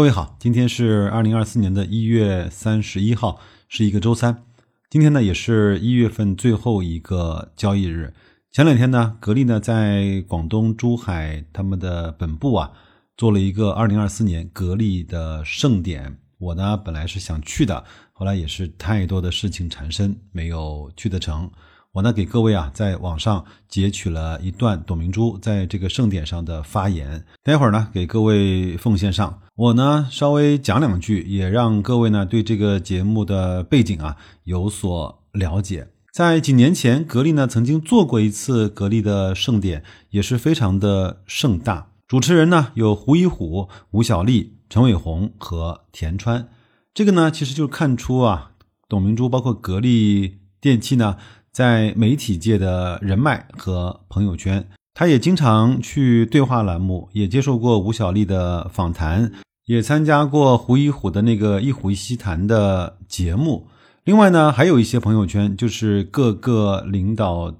各位好，今天是二零二四年的一月三十一号，是一个周三。今天呢，也是一月份最后一个交易日。前两天呢，格力呢在广东珠海他们的本部啊，做了一个二零二四年格力的盛典。我呢本来是想去的，后来也是太多的事情缠身，没有去得成。我呢给各位啊在网上截取了一段董明珠在这个盛典上的发言，待会儿呢给各位奉献上。我呢稍微讲两句，也让各位呢对这个节目的背景啊有所了解。在几年前，格力呢曾经做过一次格力的盛典，也是非常的盛大。主持人呢有胡一虎、吴小莉、陈伟鸿和田川。这个呢其实就看出啊，董明珠包括格力电器呢。在媒体界的人脉和朋友圈，他也经常去对话栏目，也接受过吴小莉的访谈，也参加过胡一虎的那个一虎一席谈的节目。另外呢，还有一些朋友圈，就是各个领导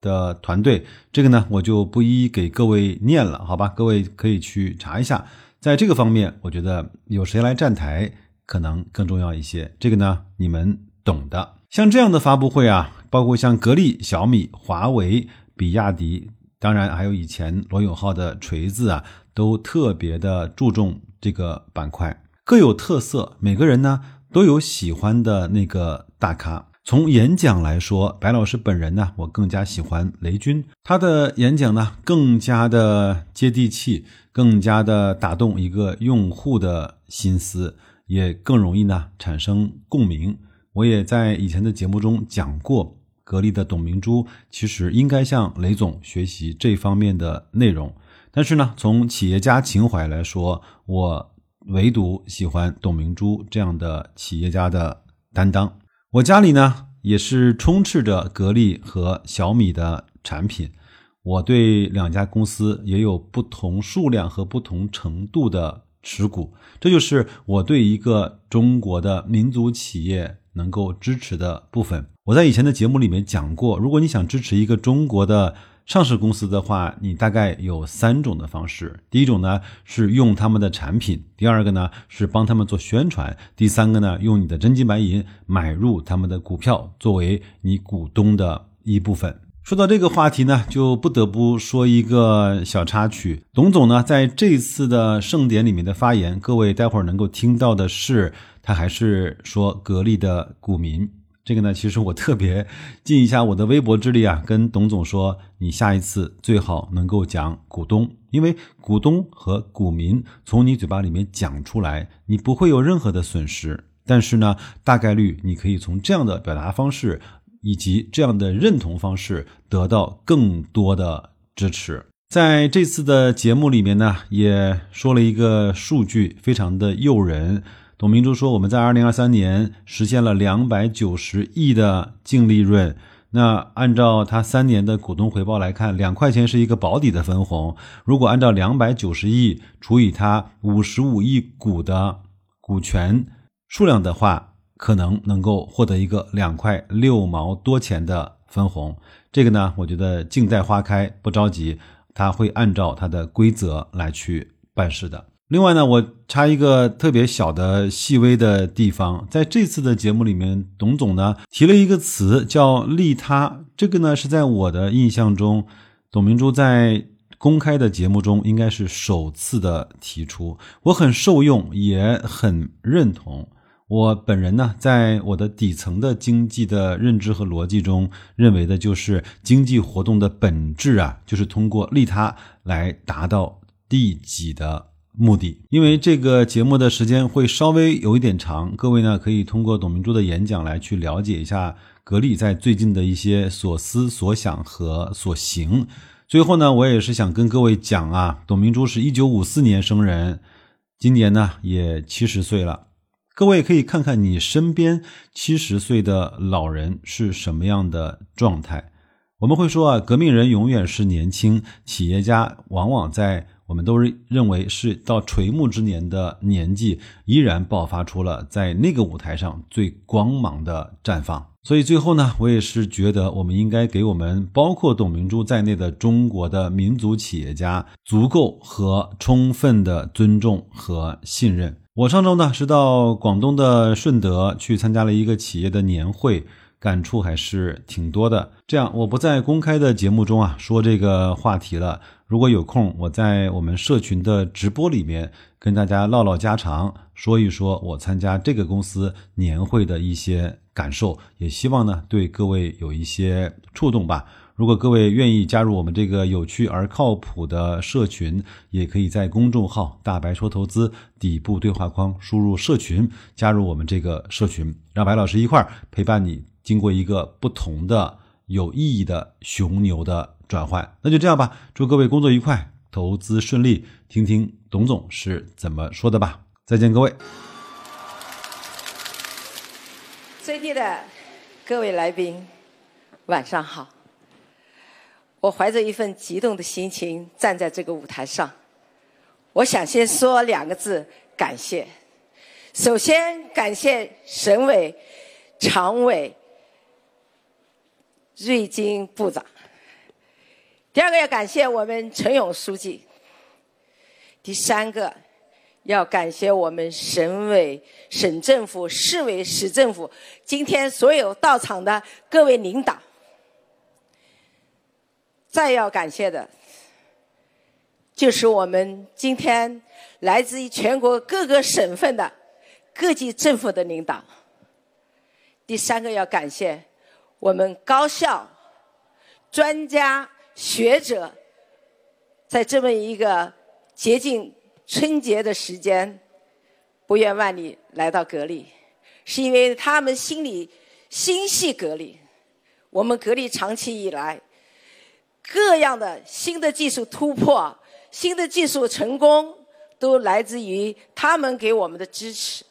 的团队，这个呢我就不一一给各位念了，好吧？各位可以去查一下。在这个方面，我觉得有谁来站台可能更重要一些。这个呢，你们懂的。像这样的发布会啊。包括像格力、小米、华为、比亚迪，当然还有以前罗永浩的锤子啊，都特别的注重这个板块，各有特色。每个人呢都有喜欢的那个大咖。从演讲来说，白老师本人呢，我更加喜欢雷军，他的演讲呢更加的接地气，更加的打动一个用户的心思，也更容易呢产生共鸣。我也在以前的节目中讲过。格力的董明珠其实应该向雷总学习这方面的内容，但是呢，从企业家情怀来说，我唯独喜欢董明珠这样的企业家的担当。我家里呢也是充斥着格力和小米的产品，我对两家公司也有不同数量和不同程度的持股，这就是我对一个中国的民族企业能够支持的部分。我在以前的节目里面讲过，如果你想支持一个中国的上市公司的话，你大概有三种的方式。第一种呢是用他们的产品，第二个呢是帮他们做宣传，第三个呢用你的真金白银买入他们的股票，作为你股东的一部分。说到这个话题呢，就不得不说一个小插曲。董总呢在这次的盛典里面的发言，各位待会儿能够听到的是，他还是说格力的股民。这个呢，其实我特别尽一下我的微薄之力啊，跟董总说，你下一次最好能够讲股东，因为股东和股民从你嘴巴里面讲出来，你不会有任何的损失。但是呢，大概率你可以从这样的表达方式以及这样的认同方式得到更多的支持。在这次的节目里面呢，也说了一个数据，非常的诱人。董明珠说：“我们在二零二三年实现了两百九十亿的净利润。那按照他三年的股东回报来看，两块钱是一个保底的分红。如果按照两百九十亿除以他五十五亿股的股权数量的话，可能能够获得一个两块六毛多钱的分红。这个呢，我觉得静待花开，不着急，他会按照他的规则来去办事的。”另外呢，我插一个特别小的细微的地方，在这次的节目里面，董总呢提了一个词叫利他，这个呢是在我的印象中，董明珠在公开的节目中应该是首次的提出，我很受用，也很认同。我本人呢，在我的底层的经济的认知和逻辑中，认为的就是经济活动的本质啊，就是通过利他来达到利己的。目的，因为这个节目的时间会稍微有一点长，各位呢可以通过董明珠的演讲来去了解一下格力在最近的一些所思所想和所行。最后呢，我也是想跟各位讲啊，董明珠是一九五四年生人，今年呢也七十岁了。各位可以看看你身边七十岁的老人是什么样的状态。我们会说啊，革命人永远是年轻，企业家往往在。我们都是认为是到垂暮之年的年纪，依然爆发出了在那个舞台上最光芒的绽放。所以最后呢，我也是觉得我们应该给我们包括董明珠在内的中国的民族企业家足够和充分的尊重和信任。我上周呢是到广东的顺德去参加了一个企业的年会。感触还是挺多的。这样，我不在公开的节目中啊说这个话题了。如果有空，我在我们社群的直播里面跟大家唠唠家常，说一说我参加这个公司年会的一些感受，也希望呢对各位有一些触动吧。如果各位愿意加入我们这个有趣而靠谱的社群，也可以在公众号“大白说投资”底部对话框输入“社群”，加入我们这个社群，让白老师一块儿陪伴你。经过一个不同的有意义的熊牛的转换，那就这样吧。祝各位工作愉快，投资顺利。听听董总是怎么说的吧。再见，各位。尊敬的各位来宾，晚上好。我怀着一份激动的心情站在这个舞台上，我想先说两个字：感谢。首先感谢省委常委。瑞金部长，第二个要感谢我们陈勇书记，第三个要感谢我们省委、省政府、市委、市政府，今天所有到场的各位领导。再要感谢的，就是我们今天来自于全国各个省份的各级政府的领导。第三个要感谢。我们高校、专家学者，在这么一个接近春节的时间，不远万里来到格力，是因为他们心里心系格力。我们格力长期以来，各样的新的技术突破、新的技术成功，都来自于他们给我们的支持。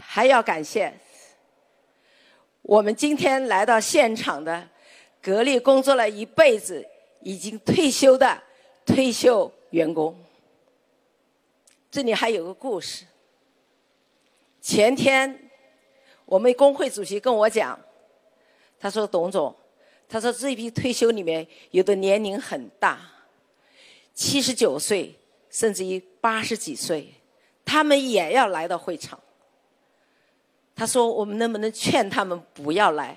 还要感谢。我们今天来到现场的，格力工作了一辈子、已经退休的退休员工。这里还有个故事。前天，我们工会主席跟我讲，他说：“董总，他说这批退休里面有的年龄很大，七十九岁，甚至于八十几岁，他们也要来到会场。”他说：“我们能不能劝他们不要来？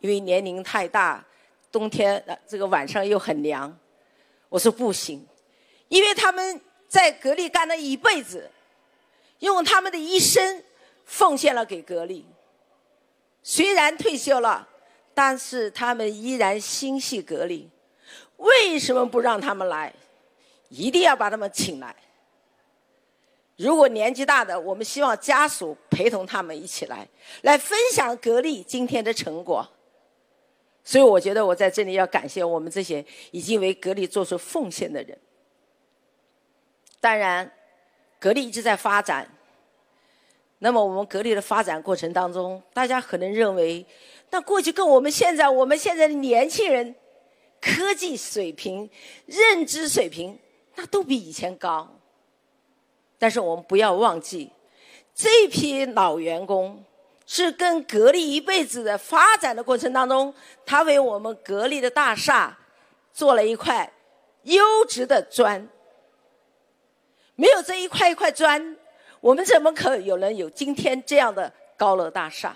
因为年龄太大，冬天这个晚上又很凉。”我说：“不行，因为他们在格力干了一辈子，用他们的一生奉献了给格力。虽然退休了，但是他们依然心系格力。为什么不让他们来？一定要把他们请来。”如果年纪大的，我们希望家属陪同他们一起来，来分享格力今天的成果。所以，我觉得我在这里要感谢我们这些已经为格力做出奉献的人。当然，格力一直在发展。那么，我们格力的发展过程当中，大家可能认为，那过去跟我们现在，我们现在的年轻人科技水平、认知水平，那都比以前高。但是我们不要忘记，这批老员工是跟格力一辈子的发展的过程当中，他为我们格力的大厦做了一块优质的砖。没有这一块一块砖，我们怎么可有人有今天这样的高楼大厦？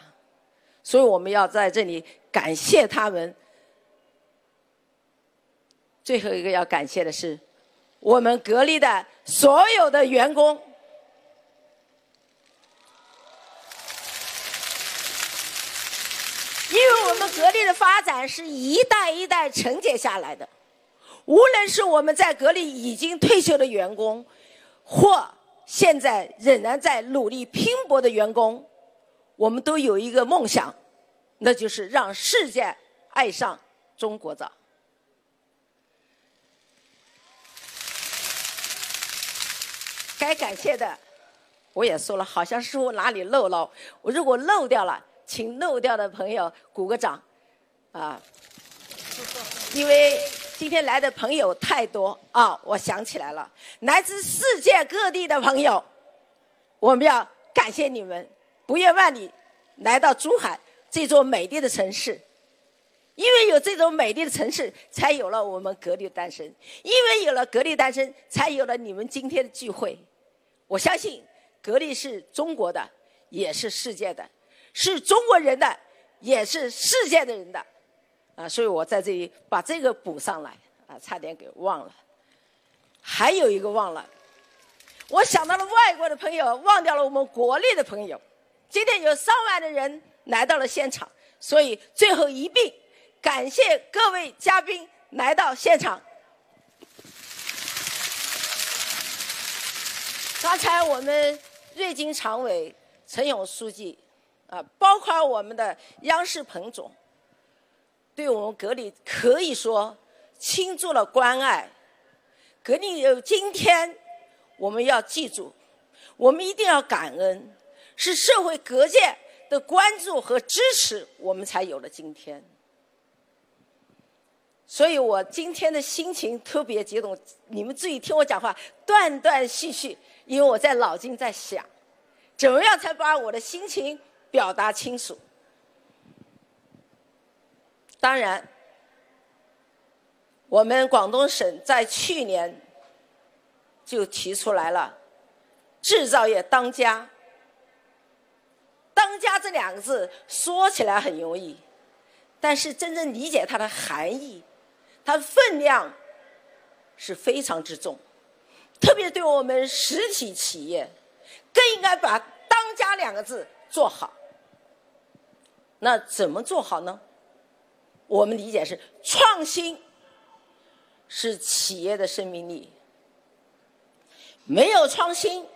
所以我们要在这里感谢他们。最后一个要感谢的是。我们格力的所有的员工，因为我们格力的发展是一代一代承接下来的。无论是我们在格力已经退休的员工，或现在仍然在努力拼搏的员工，我们都有一个梦想，那就是让世界爱上中国造。该感谢的，我也说了，好像是我哪里漏了。我如果漏掉了，请漏掉的朋友鼓个掌，啊！因为今天来的朋友太多啊，我想起来了，来自世界各地的朋友，我们要感谢你们，不远万里来到珠海这座美丽的城市。因为有这种美丽的城市，才有了我们格力的诞生；因为有了格力诞生，才有了你们今天的聚会。我相信，格力是中国的，也是世界的，是中国人的，也是世界的人的。啊，所以我在这里把这个补上来。啊，差点给忘了。还有一个忘了，我想到了外国的朋友，忘掉了我们国内的朋友。今天有上万的人来到了现场，所以最后一并。感谢各位嘉宾来到现场。刚才我们瑞金常委陈勇书记，啊，包括我们的央视彭总，对我们格力可以说倾注了关爱。格力有今天，我们要记住，我们一定要感恩，是社会各界的关注和支持，我们才有了今天。所以我今天的心情特别激动，你们注意听我讲话，断断续续，因为我在脑筋在想，怎么样才把我的心情表达清楚。当然，我们广东省在去年就提出来了“制造业当家”。当家这两个字说起来很容易，但是真正理解它的含义。它的分量是非常之重，特别对我们实体企业，更应该把“当家”两个字做好。那怎么做好呢？我们理解是创新是企业的生命力，没有创新，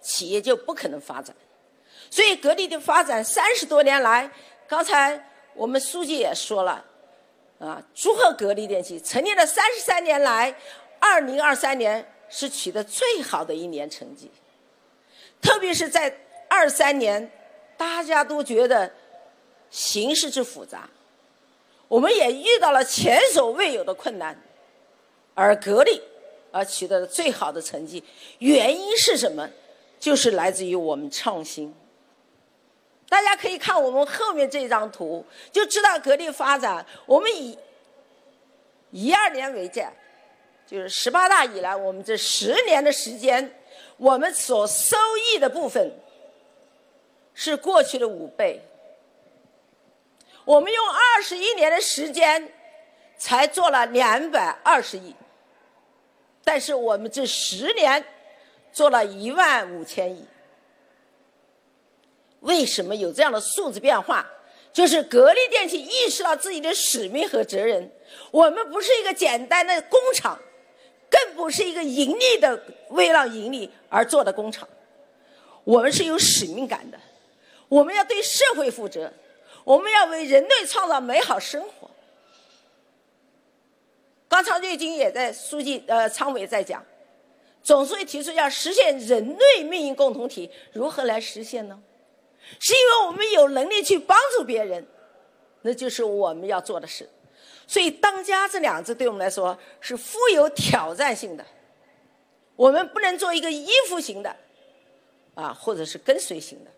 企业就不可能发展。所以，格力的发展三十多年来，刚才我们书记也说了。啊，祝贺格力电器成立了三十三年来，二零二三年是取得最好的一年成绩。特别是在二三年，大家都觉得形势之复杂，我们也遇到了前所未有的困难，而格力而取得了最好的成绩，原因是什么？就是来自于我们创新。大家可以看我们后面这张图，就知道格力发展。我们以一二年为界，就是十八大以来，我们这十年的时间，我们所收益的部分是过去的五倍。我们用二十一年的时间才做了两百二十亿，但是我们这十年做了一万五千亿。为什么有这样的数字变化？就是格力电器意识到自己的使命和责任。我们不是一个简单的工厂，更不是一个盈利的为了盈利而做的工厂。我们是有使命感的，我们要对社会负责，我们要为人类创造美好生活。刚才瑞金也在书记呃常委在讲，总书记提出要实现人类命运共同体，如何来实现呢？是因为我们有能力去帮助别人，那就是我们要做的事。所以“当家”这两字对我们来说是富有挑战性的。我们不能做一个依附型的，啊，或者是跟随型的。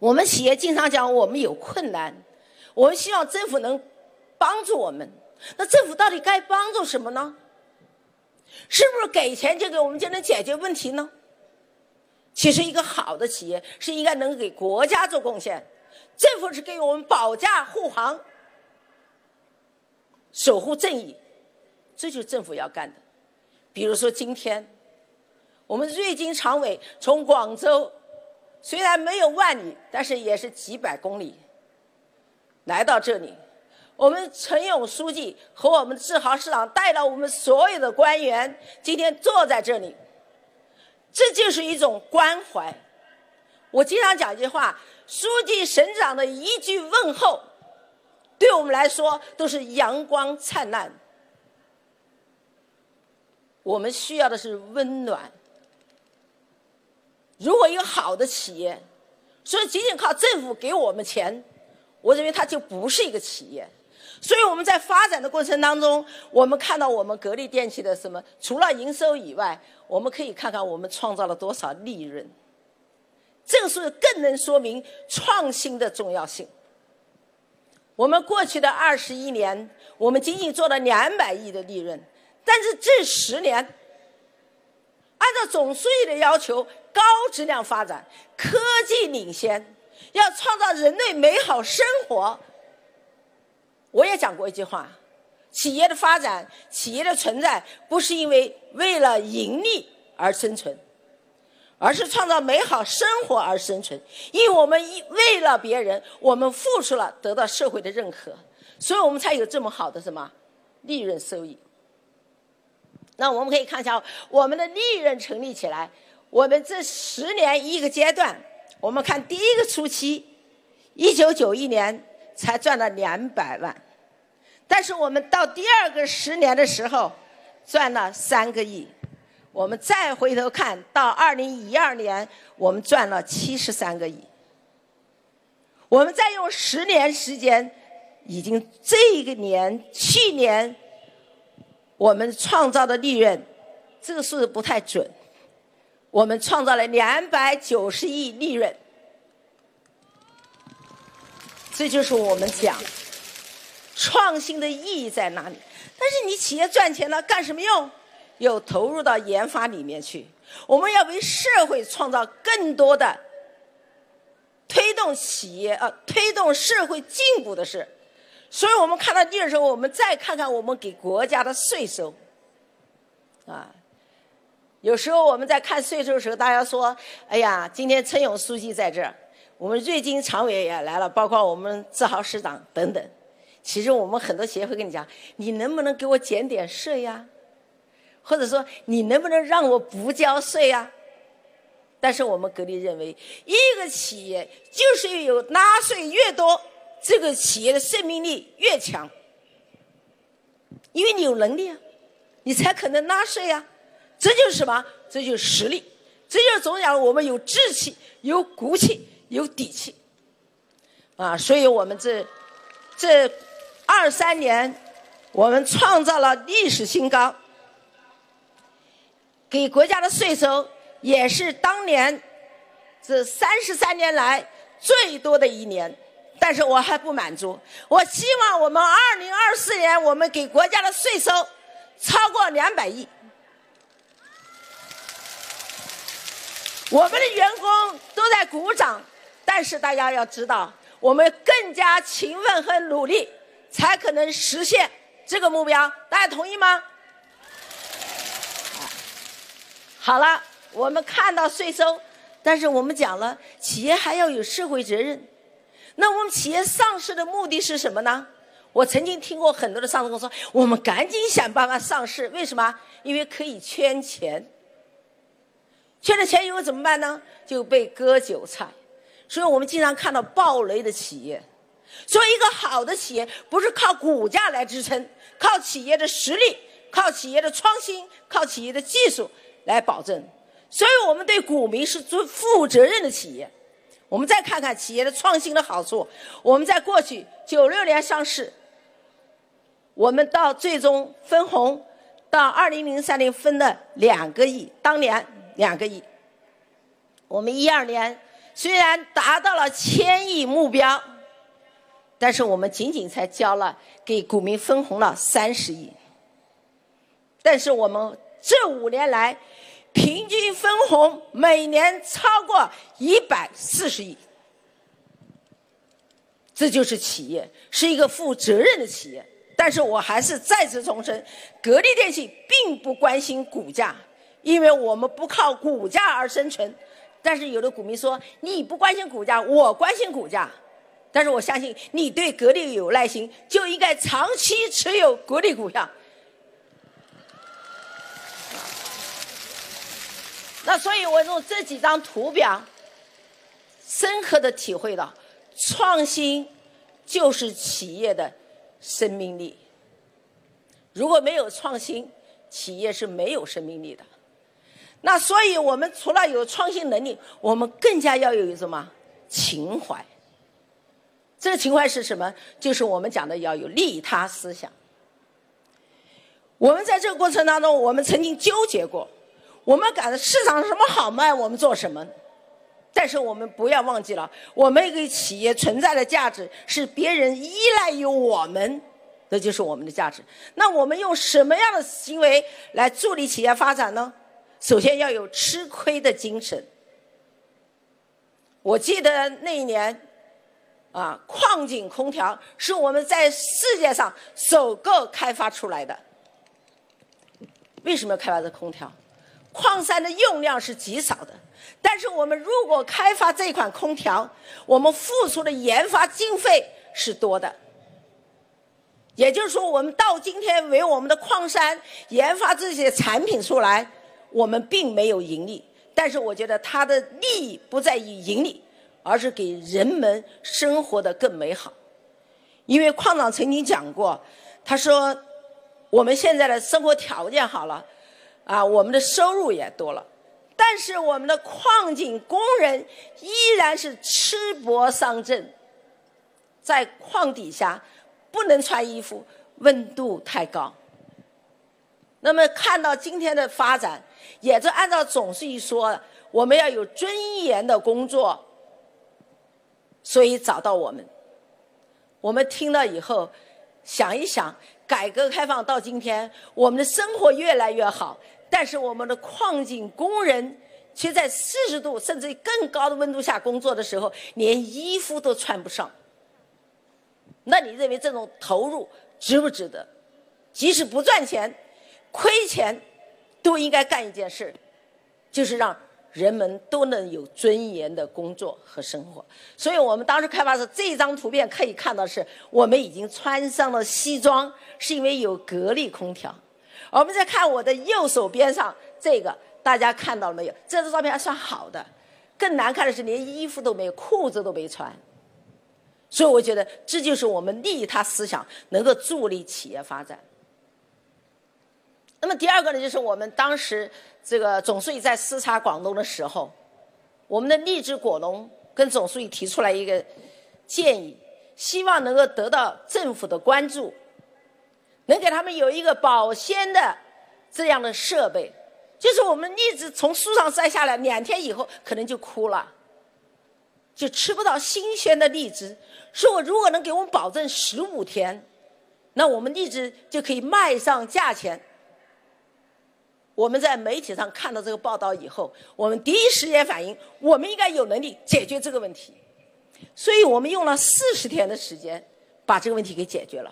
我们企业经常讲我们有困难，我们希望政府能帮助我们。那政府到底该帮助什么呢？是不是给钱就给我们就能解决问题呢？其实，一个好的企业是应该能给国家做贡献，政府是给我们保驾护航、守护正义，这就是政府要干的。比如说，今天我们瑞金常委从广州，虽然没有万里，但是也是几百公里来到这里。我们陈勇书记和我们志豪市长带了我们所有的官员，今天坐在这里。这就是一种关怀。我经常讲一句话：书记、省长的一句问候，对我们来说都是阳光灿烂。我们需要的是温暖。如果一个好的企业，所以仅仅靠政府给我们钱，我认为它就不是一个企业。所以我们在发展的过程当中，我们看到我们格力电器的什么？除了营收以外，我们可以看看我们创造了多少利润。这个是更能说明创新的重要性。我们过去的二十一年，我们仅仅做了两百亿的利润，但是这十年，按照总书记的要求，高质量发展、科技领先，要创造人类美好生活。我也讲过一句话：企业的发展、企业的存在，不是因为为了盈利而生存。而是创造美好生活而生存，因为我们为了别人，我们付出了，得到社会的认可，所以我们才有这么好的什么利润收益。那我们可以看一下我们的利润成立起来，我们这十年一个阶段，我们看第一个初期，一九九一年才赚了两百万，但是我们到第二个十年的时候，赚了三个亿。我们再回头看到二零一二年，我们赚了七十三个亿。我们再用十年时间，已经这个年去年，我们创造的利润，这个数字不太准。我们创造了两百九十亿利润，这就是我们讲创新的意义在哪里。但是你企业赚钱了，干什么用？又投入到研发里面去，我们要为社会创造更多的推动企业啊，推动社会进步的事。所以我们看到利润时候，我们再看看我们给国家的税收，啊，有时候我们在看税收的时候，大家说：“哎呀，今天陈勇书记在这儿，我们瑞金常委也来了，包括我们志豪市长等等。”其实我们很多协会跟你讲：“你能不能给我减点税呀？”或者说，你能不能让我不交税呀？但是我们格力认为，一个企业就是有纳税越多，这个企业的生命力越强，因为你有能力啊，你才可能纳税啊。这就是什么？这就是实力。这就是总讲我们有志气、有骨气、有底气啊。所以我们这这二三年，我们创造了历史新高。给国家的税收也是当年这三十三年来最多的一年，但是我还不满足。我希望我们二零二四年我们给国家的税收超过两百亿。我们的员工都在鼓掌，但是大家要知道，我们更加勤奋和努力，才可能实现这个目标。大家同意吗？好了，我们看到税收，但是我们讲了，企业还要有社会责任。那我们企业上市的目的是什么呢？我曾经听过很多的上市公司说，我们赶紧想办法上市，为什么？因为可以圈钱。缺了钱以后怎么办呢？就被割韭菜。所以我们经常看到暴雷的企业。所以一个好的企业不是靠股价来支撑，靠企业的实力，靠企业的创新，靠企业的技术。来保证，所以我们对股民是最负责任的企业。我们再看看企业的创新的好处。我们在过去九六年上市，我们到最终分红，到二零零三年分了两个亿，当年两个亿。我们一二年虽然达到了千亿目标，但是我们仅仅才交了给股民分红了三十亿。但是我们这五年来，平均分红每年超过一百四十亿，这就是企业是一个负责任的企业。但是我还是再次重申，格力电器并不关心股价，因为我们不靠股价而生存。但是有的股民说你不关心股价，我关心股价。但是我相信你对格力有耐心，就应该长期持有格力股票。那所以，我用这几张图表，深刻的体会到，创新就是企业的生命力。如果没有创新，企业是没有生命力的。那所以我们除了有创新能力，我们更加要有什么情怀？这个情怀是什么？就是我们讲的要有利他思想。我们在这个过程当中，我们曾经纠结过。我们赶市场什么好卖，我们做什么？但是我们不要忘记了，我们一个企业存在的价值是别人依赖于我们，这就是我们的价值。那我们用什么样的行为来助力企业发展呢？首先要有吃亏的精神。我记得那一年，啊，矿井空调是我们在世界上首个开发出来的。为什么要开发这空调？矿山的用量是极少的。但是我们如果开发这款空调，我们付出的研发经费是多的。也就是说，我们到今天为我们的矿山研发这些产品出来，我们并没有盈利。但是我觉得它的利益不在于盈利，而是给人们生活的更美好。因为矿长曾经讲过，他说我们现在的生活条件好了，啊，我们的收入也多了。但是我们的矿井工人依然是吃薄上阵，在矿底下不能穿衣服，温度太高。那么看到今天的发展，也就按照总书记说，我们要有尊严的工作，所以找到我们。我们听了以后，想一想，改革开放到今天，我们的生活越来越好。但是我们的矿井工人却在四十度甚至更高的温度下工作的时候，连衣服都穿不上。那你认为这种投入值不值得？即使不赚钱、亏钱，都应该干一件事，就是让人们都能有尊严的工作和生活。所以我们当时开发时，这张图片可以看到是我们已经穿上了西装，是因为有格力空调。我们再看我的右手边上这个，大家看到了没有？这张照片还算好的，更难看的是连衣服都没有，裤子都没穿。所以我觉得这就是我们利他思想能够助力企业发展。那么第二个呢，就是我们当时这个总书记在视察广东的时候，我们的荔枝果农跟总书记提出来一个建议，希望能够得到政府的关注。能给他们有一个保鲜的这样的设备，就是我们荔枝从树上摘下来，两天以后可能就枯了，就吃不到新鲜的荔枝。说我如果能给我们保证十五天，那我们荔枝就可以卖上价钱。我们在媒体上看到这个报道以后，我们第一时间反应，我们应该有能力解决这个问题，所以我们用了四十天的时间把这个问题给解决了。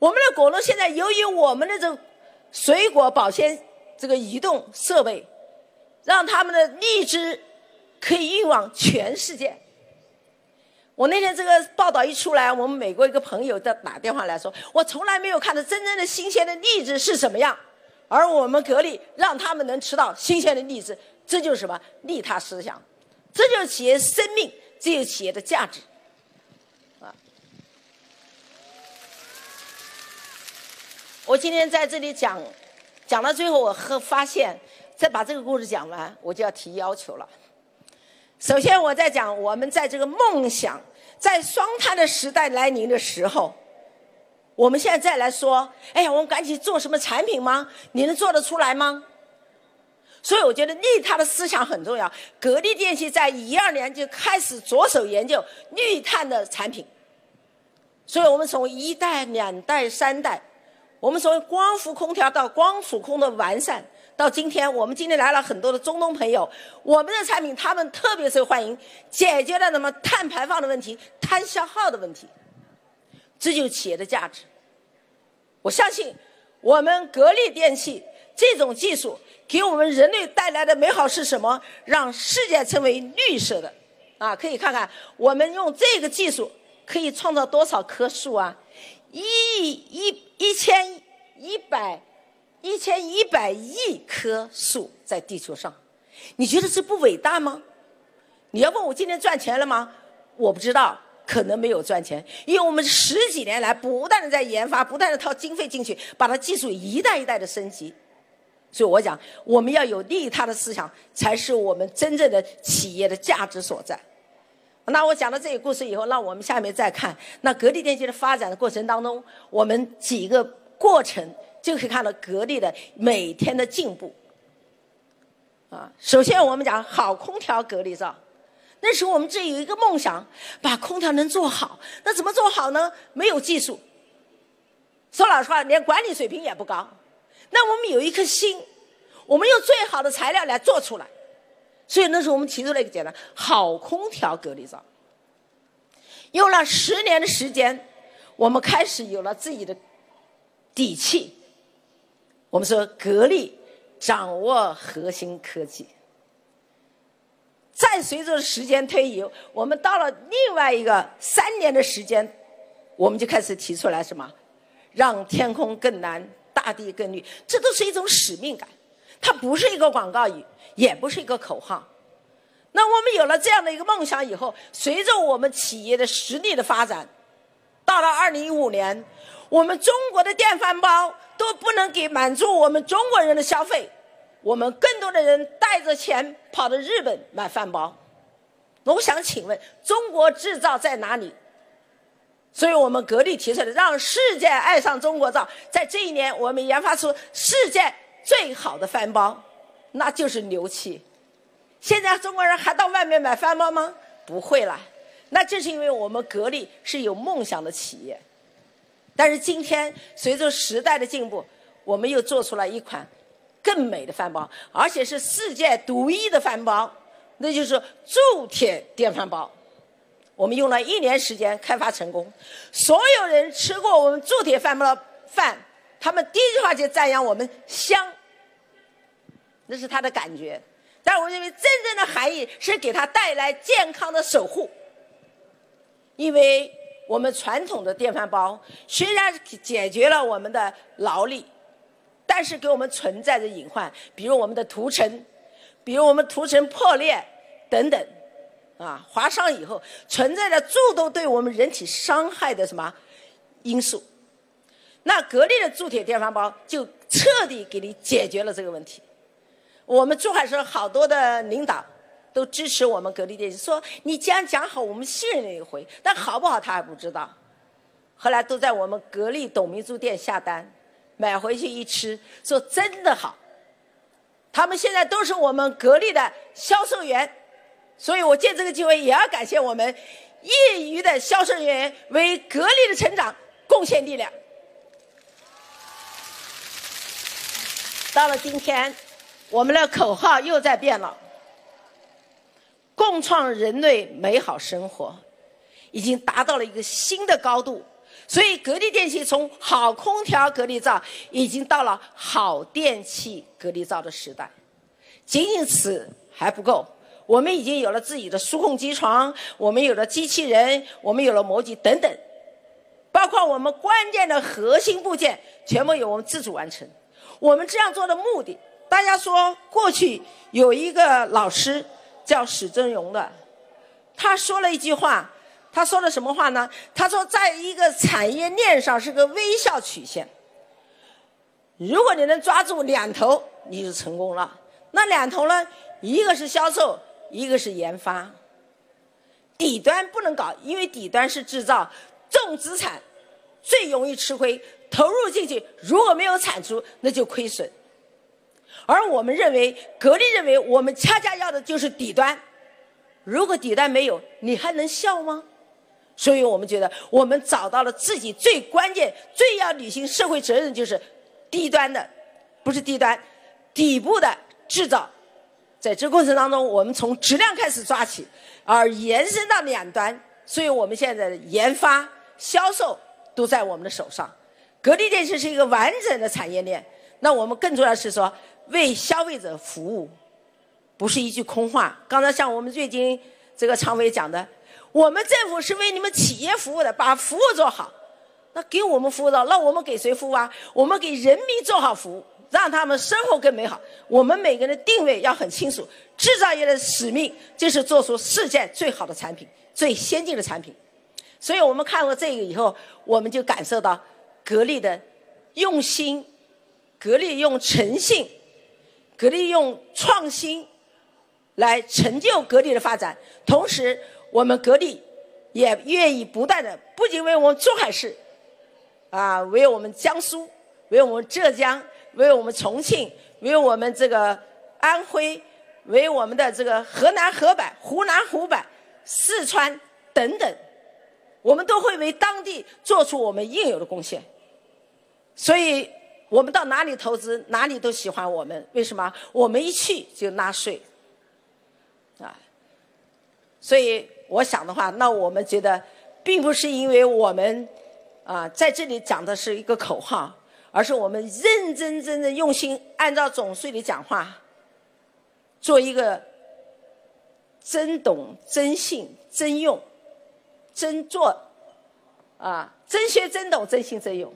我们的果农现在由于我们的这水果保鲜这个移动设备，让他们的荔枝可以运往全世界。我那天这个报道一出来，我们美国一个朋友在打电话来说，我从来没有看到真正的新鲜的荔枝是什么样，而我们格力让他们能吃到新鲜的荔枝，这就是什么利他思想，这就是企业生命，这就是企业的价值。啊我今天在这里讲，讲到最后，我和发现，再把这个故事讲完，我就要提要求了。首先，我在讲我们在这个梦想，在双碳的时代来临的时候，我们现在再来说，哎呀，我们赶紧做什么产品吗？你能做得出来吗？所以，我觉得利他的思想很重要。格力电器在一二年就开始着手研究绿碳的产品，所以我们从一代、两代、三代。我们从光伏空调到光储控的完善，到今天，我们今天来了很多的中东朋友，我们的产品他们特别受欢迎，解决了什么碳排放的问题、碳消耗的问题，这就是企业的价值。我相信，我们格力电器这种技术给我们人类带来的美好是什么？让世界成为绿色的，啊，可以看看我们用这个技术可以创造多少棵树啊？一亿一一千一百一千一百亿棵树在地球上，你觉得这不伟大吗？你要问我今天赚钱了吗？我不知道，可能没有赚钱，因为我们十几年来不断的在研发，不断的掏经费进去，把它技术一代一代的升级。所以我讲，我们要有利他的思想，才是我们真正的企业的价值所在。那我讲了这个故事以后，那我们下面再看那格力电器的发展的过程当中，我们几个过程就可以看到格力的每天的进步。啊，首先我们讲好空调格力灶，那时候我们这有一个梦想，把空调能做好。那怎么做好呢？没有技术，说老实话，连管理水平也不高。那我们有一颗心，我们用最好的材料来做出来。所以那时候我们提出了一个简单好空调格力灶。用了十年的时间，我们开始有了自己的底气。我们说格力掌握核心科技。再随着时间推移，我们到了另外一个三年的时间，我们就开始提出来什么？让天空更蓝，大地更绿。这都是一种使命感，它不是一个广告语，也不是一个口号。那我们有了这样的一个梦想以后，随着我们企业的实力的发展，到了二零一五年，我们中国的电饭煲都不能给满足我们中国人的消费，我们更多的人带着钱跑到日本买饭包。我想请问，中国制造在哪里？所以我们格力提出来，让世界爱上中国造。在这一年，我们研发出世界最好的饭包，那就是牛气。现在中国人还到外面买饭包吗？不会了。那正是因为我们格力是有梦想的企业。但是今天随着时代的进步，我们又做出了一款更美的饭煲，而且是世界独一的饭煲，那就是铸铁电饭煲。我们用了一年时间开发成功，所有人吃过我们铸铁饭煲的饭，他们第一句话就赞扬我们香，那是他的感觉。但我认为真正的含义是给他带来健康的守护，因为我们传统的电饭煲虽然解决了我们的劳力，但是给我们存在着隐患，比如我们的涂层，比如我们涂层破裂等等，啊，划伤以后存在着诸多对我们人体伤害的什么因素。那格力的铸铁电饭煲就彻底给你解决了这个问题。我们珠海市好多的领导都支持我们格力电器，说你既然讲好，我们信任你一回。但好不好他还不知道。后来都在我们格力董明珠店下单，买回去一吃，说真的好。他们现在都是我们格力的销售员，所以我借这个机会也要感谢我们业余的销售员为格力的成长贡献力量。到了今天。我们的口号又在变了，共创人类美好生活，已经达到了一个新的高度。所以，格力电器从好空调格力灶，已经到了好电器格力灶的时代。仅仅此还不够，我们已经有了自己的数控机床，我们有了机器人，我们有了模具等等，包括我们关键的核心部件，全部由我们自主完成。我们这样做的目的。大家说，过去有一个老师叫史峥嵘的，他说了一句话，他说的什么话呢？他说，在一个产业链上是个微笑曲线，如果你能抓住两头，你就成功了。那两头呢？一个是销售，一个是研发。底端不能搞，因为底端是制造重资产，最容易吃亏。投入进去，如果没有产出，那就亏损。而我们认为，格力认为，我们恰恰要的就是底端。如果底端没有，你还能笑吗？所以我们觉得，我们找到了自己最关键、最要履行社会责任，就是低端的，不是低端，底部的制造。在这过程当中，我们从质量开始抓起，而延伸到两端。所以我们现在的研发、销售都在我们的手上。格力电器是一个完整的产业链。那我们更重要是说。为消费者服务，不是一句空话。刚才像我们瑞金这个常委讲的，我们政府是为你们企业服务的，把服务做好。那给我们服务了，那我们给谁服务啊？我们给人民做好服务，让他们生活更美好。我们每个人的定位要很清楚，制造业的使命就是做出世界最好的产品、最先进的产品。所以我们看过这个以后，我们就感受到格力的用心，格力用诚信。格力用创新来成就格力的发展，同时我们格力也愿意不断的，不仅为我们珠海市，啊，为我们江苏，为我们浙江，为我们重庆，为我们这个安徽，为我们的这个河南河北、湖南湖北、四川等等，我们都会为当地做出我们应有的贡献。所以，我们到哪里投资，哪里都喜欢我们。为什么？我们一去就纳税，啊。所以，我想的话，那我们觉得，并不是因为我们啊在这里讲的是一个口号，而是我们认真真的用心按照总书记讲话。做一个真懂、真信、真用、真做，啊，真学、真懂、真信、真用，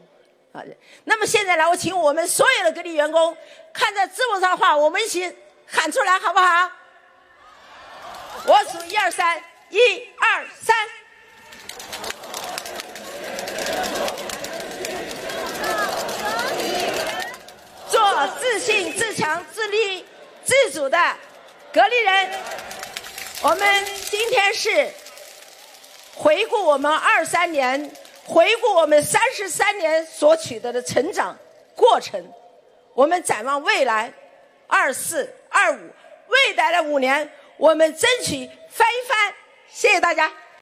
啊。那么现在呢，我请我们所有的格力员工看着字幕上话，我们一起喊出来，好不好？我数一二三，一二三，做自信、自强、自立。自主的格力人，我们今天是回顾我们二三年，回顾我们三十三年所取得的成长过程，我们展望未来二四二五未来的五年，我们争取翻一番。谢谢大家。